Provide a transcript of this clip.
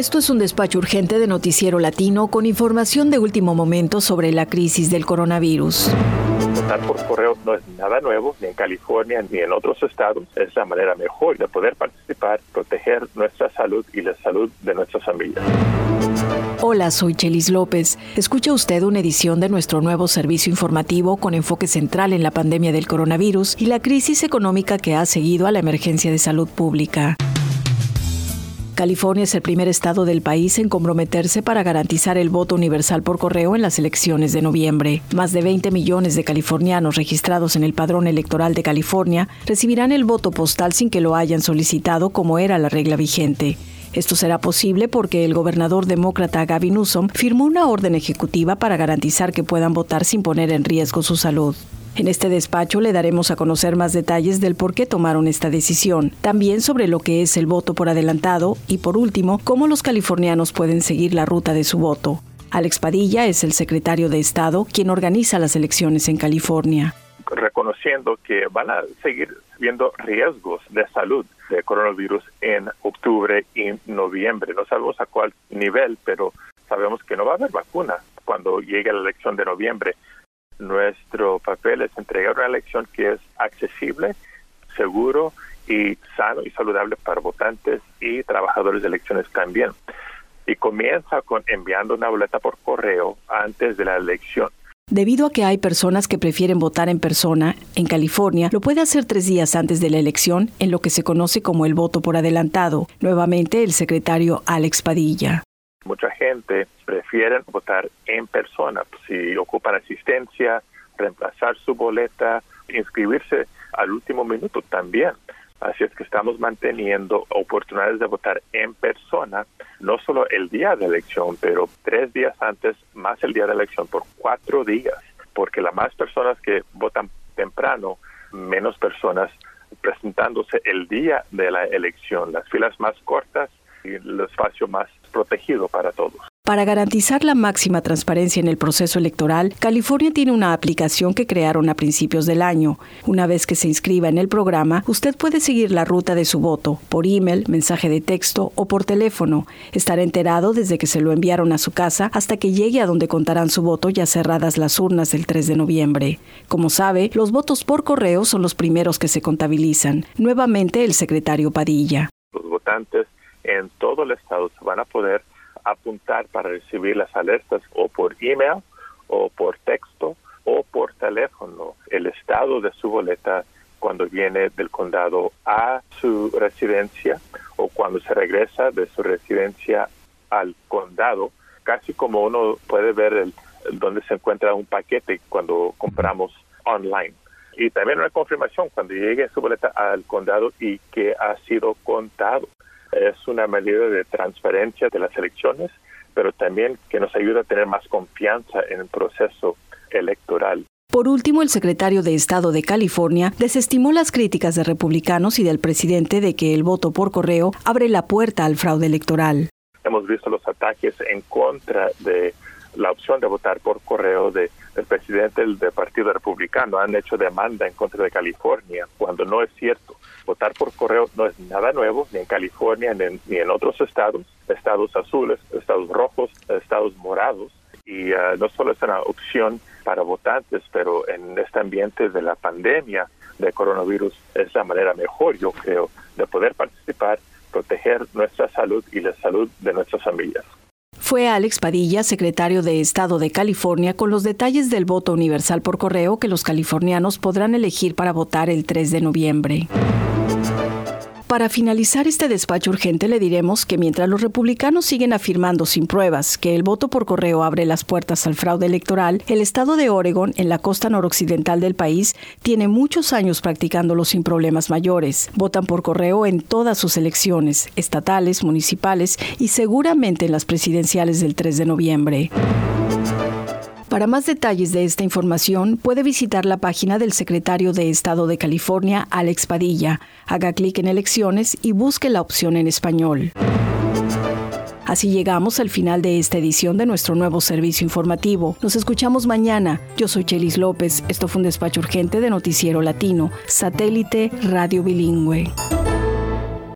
Esto es un despacho urgente de Noticiero Latino con información de último momento sobre la crisis del coronavirus. Votar por correo no es nada nuevo, ni en California ni en otros estados. Es la manera mejor de poder participar, proteger nuestra salud y la salud de nuestras familias. Hola, soy Chelis López. Escucha usted una edición de nuestro nuevo servicio informativo con enfoque central en la pandemia del coronavirus y la crisis económica que ha seguido a la emergencia de salud pública. California es el primer estado del país en comprometerse para garantizar el voto universal por correo en las elecciones de noviembre. Más de 20 millones de californianos registrados en el padrón electoral de California recibirán el voto postal sin que lo hayan solicitado como era la regla vigente. Esto será posible porque el gobernador demócrata Gavin Newsom firmó una orden ejecutiva para garantizar que puedan votar sin poner en riesgo su salud. En este despacho le daremos a conocer más detalles del por qué tomaron esta decisión, también sobre lo que es el voto por adelantado y por último, cómo los californianos pueden seguir la ruta de su voto. Alex Padilla es el secretario de Estado quien organiza las elecciones en California. Reconociendo que van a seguir viendo riesgos de salud de coronavirus en octubre y noviembre. No sabemos a cuál nivel, pero sabemos que no va a haber vacuna cuando llegue la elección de noviembre. Nuestro papel es entregar una elección que es accesible, seguro y sano y saludable para votantes y trabajadores de elecciones también. Y comienza con enviando una boleta por correo antes de la elección. Debido a que hay personas que prefieren votar en persona, en California lo puede hacer tres días antes de la elección en lo que se conoce como el voto por adelantado. Nuevamente el secretario Alex Padilla. Gente prefiere votar en persona. Si ocupan asistencia, reemplazar su boleta, inscribirse al último minuto también. Así es que estamos manteniendo oportunidades de votar en persona, no solo el día de elección, pero tres días antes, más el día de elección, por cuatro días, porque las más personas que votan temprano, menos personas presentándose el día de la elección, las filas más cortas y el espacio más protegido para todos. Para garantizar la máxima transparencia en el proceso electoral, California tiene una aplicación que crearon a principios del año. Una vez que se inscriba en el programa, usted puede seguir la ruta de su voto por email, mensaje de texto o por teléfono. Estará enterado desde que se lo enviaron a su casa hasta que llegue a donde contarán su voto ya cerradas las urnas del 3 de noviembre. Como sabe, los votos por correo son los primeros que se contabilizan. Nuevamente el secretario Padilla. Los votantes en todo el estado. Se van a poder apuntar para recibir las alertas o por email o por texto o por teléfono. El estado de su boleta cuando viene del condado a su residencia o cuando se regresa de su residencia al condado, casi como uno puede ver el, donde se encuentra un paquete cuando compramos online. Y también una confirmación cuando llegue su boleta al condado y que ha sido contado es una medida de transparencia de las elecciones, pero también que nos ayuda a tener más confianza en el proceso electoral. Por último, el secretario de Estado de California desestimó las críticas de republicanos y del presidente de que el voto por correo abre la puerta al fraude electoral. Hemos visto los ataques en contra de la opción de votar por correo de, del presidente del, del Partido Republicano. Han hecho demanda en contra de California cuando no es cierto votar por correo no es nada nuevo, ni en California ni en, otros estados, estados azules, estados rojos, estados morados. Y uh, no solo es una opción para votantes, pero en este ambiente de la pandemia de coronavirus es la manera mejor, yo creo, de poder participar, proteger nuestra salud y la salud de nuestras familias. Fue Alex Padilla, secretario de Estado de California, con los detalles del voto universal por correo que los californianos podrán elegir para votar el 3 de noviembre. Para finalizar este despacho urgente le diremos que mientras los republicanos siguen afirmando sin pruebas que el voto por correo abre las puertas al fraude electoral, el estado de Oregon, en la costa noroccidental del país, tiene muchos años practicándolo sin problemas mayores. Votan por correo en todas sus elecciones, estatales, municipales y seguramente en las presidenciales del 3 de noviembre. Para más detalles de esta información, puede visitar la página del secretario de Estado de California, Alex Padilla. Haga clic en Elecciones y busque la opción en español. Así llegamos al final de esta edición de nuestro nuevo servicio informativo. Nos escuchamos mañana. Yo soy Chelis López. Esto fue un despacho urgente de Noticiero Latino, satélite radio bilingüe.